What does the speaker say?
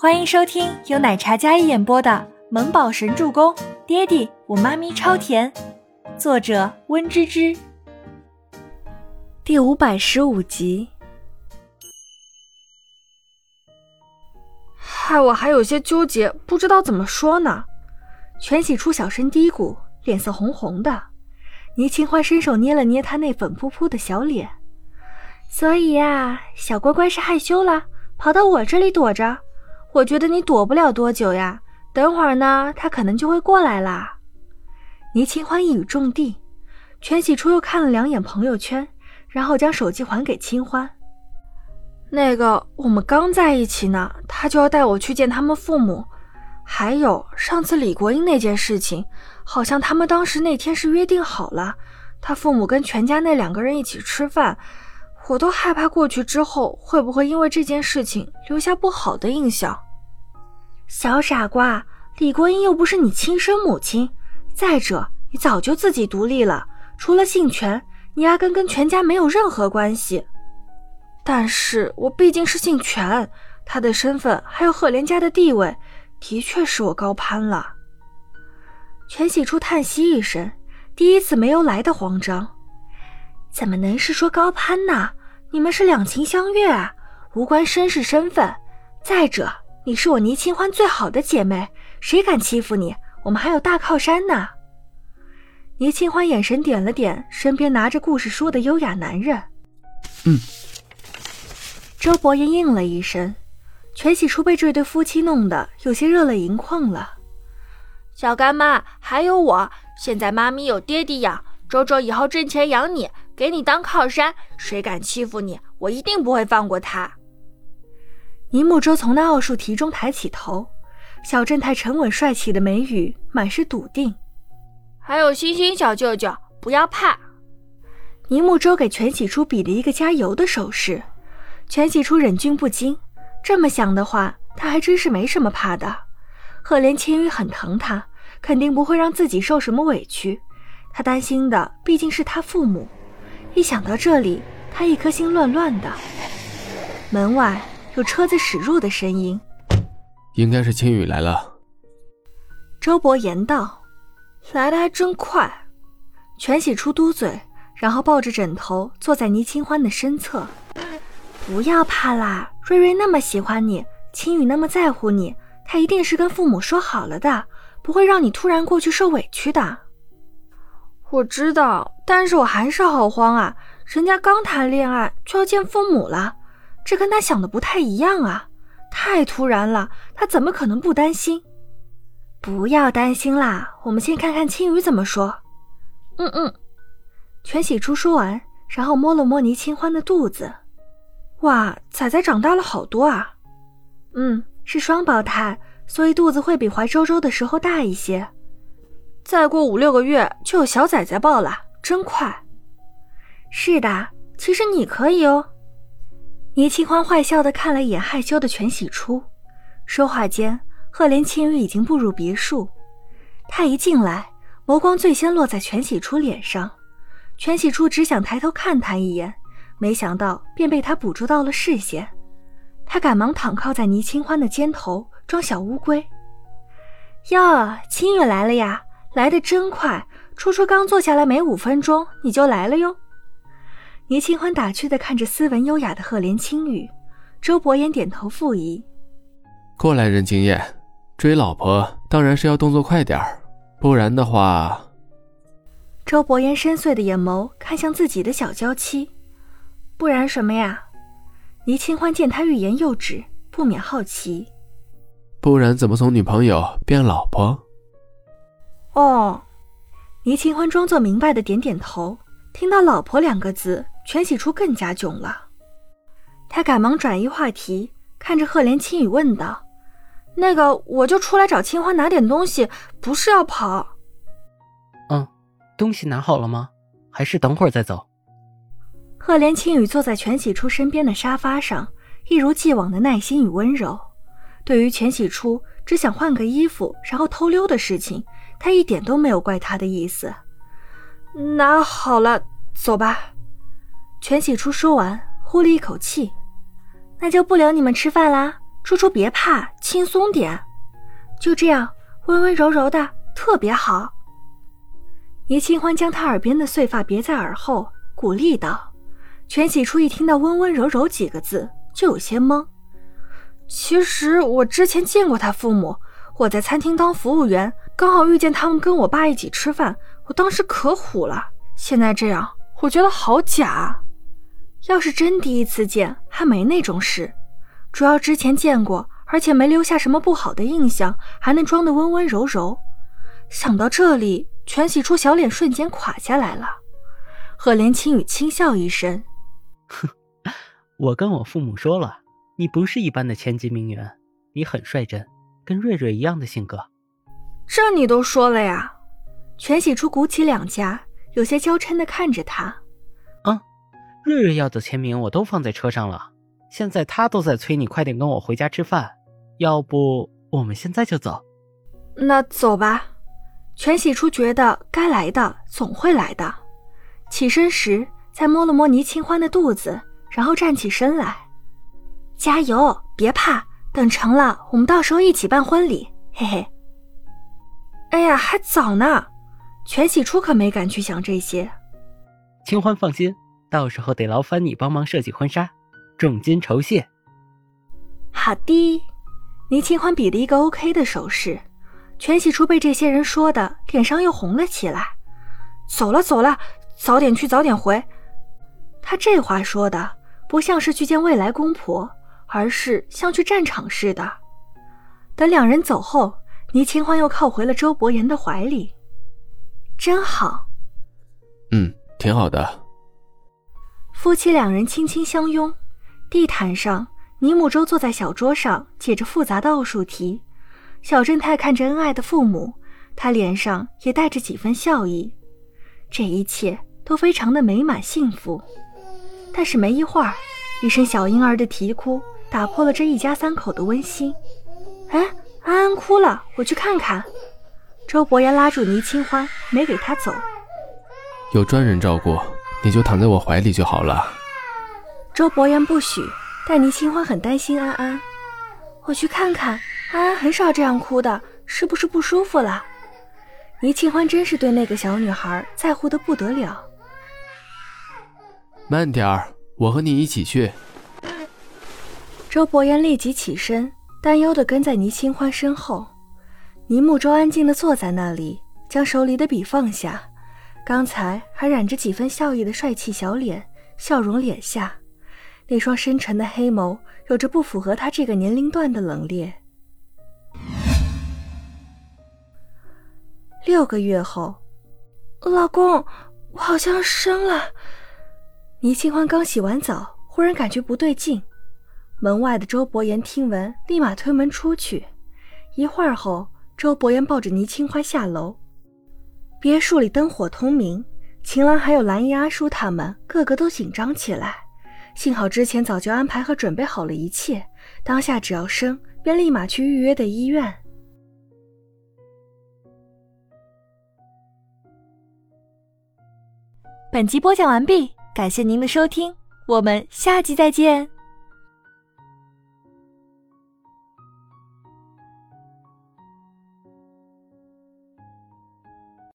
欢迎收听由奶茶嘉一演播的《萌宝神助攻》，爹地我妈咪超甜，作者温芝芝。第五百十五集。害我还有些纠结，不知道怎么说呢。全喜初小声嘀咕，脸色红红的。倪清欢伸手捏了捏他那粉扑扑的小脸。所以呀，小乖乖是害羞了，跑到我这里躲着。我觉得你躲不了多久呀，等会儿呢，他可能就会过来啦。倪清欢一语中的，全喜初又看了两眼朋友圈，然后将手机还给清欢。那个，我们刚在一起呢，他就要带我去见他们父母。还有上次李国英那件事情，好像他们当时那天是约定好了，他父母跟全家那两个人一起吃饭。我都害怕过去之后会不会因为这件事情留下不好的印象。小傻瓜，李国英又不是你亲生母亲。再者，你早就自己独立了，除了姓权，你压根跟全家没有任何关系。但是我毕竟是姓权，他的身份还有赫连家的地位，的确是我高攀了。全喜初叹息一声，第一次没由来的慌张。怎么能是说高攀呢？你们是两情相悦啊，无关身世身份。再者，你是我倪清欢最好的姐妹，谁敢欺负你？我们还有大靠山呢。倪清欢眼神点了点身边拿着故事书的优雅男人。嗯。周伯言应了一声。全喜初被这对夫妻弄得有些热泪盈眶了。小干妈，还有我，现在妈咪有爹地养，周周以后挣钱养你。给你当靠山，谁敢欺负你，我一定不会放过他。倪木舟从那奥数题中抬起头，小正太沉稳帅气的眉宇满是笃定。还有星星小舅舅，不要怕。倪木舟给全喜初比了一个加油的手势，全喜初忍俊不禁。这么想的话，他还真是没什么怕的。赫连千羽很疼他，肯定不会让自己受什么委屈。他担心的毕竟是他父母。一想到这里，他一颗心乱乱的。门外有车子驶入的声音，应该是青雨来了。周伯言道：“来的还真快。”全喜初嘟嘴，然后抱着枕头坐在倪清欢的身侧。不要怕啦，瑞瑞那么喜欢你，青雨那么在乎你，他一定是跟父母说好了的，不会让你突然过去受委屈的。我知道，但是我还是好慌啊！人家刚谈恋爱就要见父母了，这跟他想的不太一样啊，太突然了，他怎么可能不担心？不要担心啦，我们先看看青鱼怎么说。嗯嗯。全喜初说完，然后摸了摸倪清欢的肚子，哇，仔仔长大了好多啊！嗯，是双胞胎，所以肚子会比怀周周的时候大一些。再过五六个月就有小崽崽抱了，真快。是的，其实你可以哦。倪清欢坏笑的看了一眼害羞的全喜初，说话间，赫连青羽已经步入别墅。他一进来，眸光最先落在全喜初脸上。全喜初只想抬头看他一眼，没想到便被他捕捉到了视线。他赶忙躺靠在倪清欢的肩头，装小乌龟。哟，青雨来了呀！来的真快，初初刚坐下来没五分钟，你就来了哟。倪清欢打趣的看着斯文优雅的赫连青羽，周伯言点头附议。过来人经验，追老婆当然是要动作快点儿，不然的话。周伯言深邃的眼眸看向自己的小娇妻，不然什么呀？倪清欢见他欲言又止，不免好奇。不然怎么从女朋友变老婆？哦，倪清欢装作明白的点点头。听到“老婆”两个字，全喜初更加囧了。他赶忙转移话题，看着赫连青雨问道：“那个，我就出来找清欢拿点东西，不是要跑。”“嗯，东西拿好了吗？还是等会儿再走？”赫连青雨坐在全喜初身边的沙发上，一如既往的耐心与温柔。对于全喜初只想换个衣服然后偷溜的事情。他一点都没有怪他的意思。拿好了，走吧。全喜初说完，呼了一口气：“那就不留你们吃饭啦，猪猪别怕，轻松点，就这样温温柔柔的，特别好。倪清欢将他耳边的碎发别在耳后，鼓励道：“全喜初一听到‘温温柔柔’几个字，就有些懵。其实我之前见过他父母，我在餐厅当服务员，刚好遇见他们跟我爸一起吃饭，我当时可虎了。现在这样，我觉得好假。要是真第一次见，还没那种事。”主要之前见过，而且没留下什么不好的印象，还能装得温温柔柔。想到这里，全喜初小脸瞬间垮下来了。赫连青雨轻笑一声：“哼，我跟我父母说了，你不是一般的千金名媛，你很率真，跟瑞瑞一样的性格。”这你都说了呀？全喜初鼓起两颊，有些娇嗔的看着他：“嗯，瑞瑞要的签名我都放在车上了。”现在他都在催你快点跟我回家吃饭，要不我们现在就走？那走吧。全喜初觉得该来的总会来的，起身时再摸了摸倪清欢的肚子，然后站起身来，加油，别怕，等成了我们到时候一起办婚礼，嘿嘿。哎呀，还早呢，全喜初可没敢去想这些。清欢放心，到时候得劳烦你帮忙设计婚纱。重金酬谢。好的，倪清欢比了一个 OK 的手势。全喜初被这些人说的，脸上又红了起来。走了走了，早点去早点回。他这话说的不像是去见未来公婆，而是像去战场似的。等两人走后，倪清欢又靠回了周伯言的怀里。真好。嗯，挺好的。夫妻两人轻轻相拥。地毯上，倪木舟坐在小桌上解着复杂的奥数题。小正太看着恩爱的父母，他脸上也带着几分笑意。这一切都非常的美满幸福。但是没一会儿，一声小婴儿的啼哭打破了这一家三口的温馨。哎，安安哭了，我去看看。周伯言拉住倪清欢，没给他走。有专人照顾，你就躺在我怀里就好了。周伯言不许，但倪清欢很担心安安。我去看看，安安很少这样哭的，是不是不舒服了？倪清欢真是对那个小女孩在乎的不得了。慢点儿，我和你一起去。周伯言立即起身，担忧的跟在倪清欢身后。倪木舟安静的坐在那里，将手里的笔放下，刚才还染着几分笑意的帅气小脸，笑容敛下。那双深沉的黑眸，有着不符合他这个年龄段的冷冽。六个月后，老公，我好像生了。倪清欢刚洗完澡，忽然感觉不对劲。门外的周伯言听闻，立马推门出去。一会儿后，周伯言抱着倪清欢下楼。别墅里灯火通明，秦岚还有蓝衣、阿叔他们，个个都紧张起来。幸好之前早就安排和准备好了一切，当下只要生，便立马去预约的医院。本集播讲完毕，感谢您的收听，我们下集再见。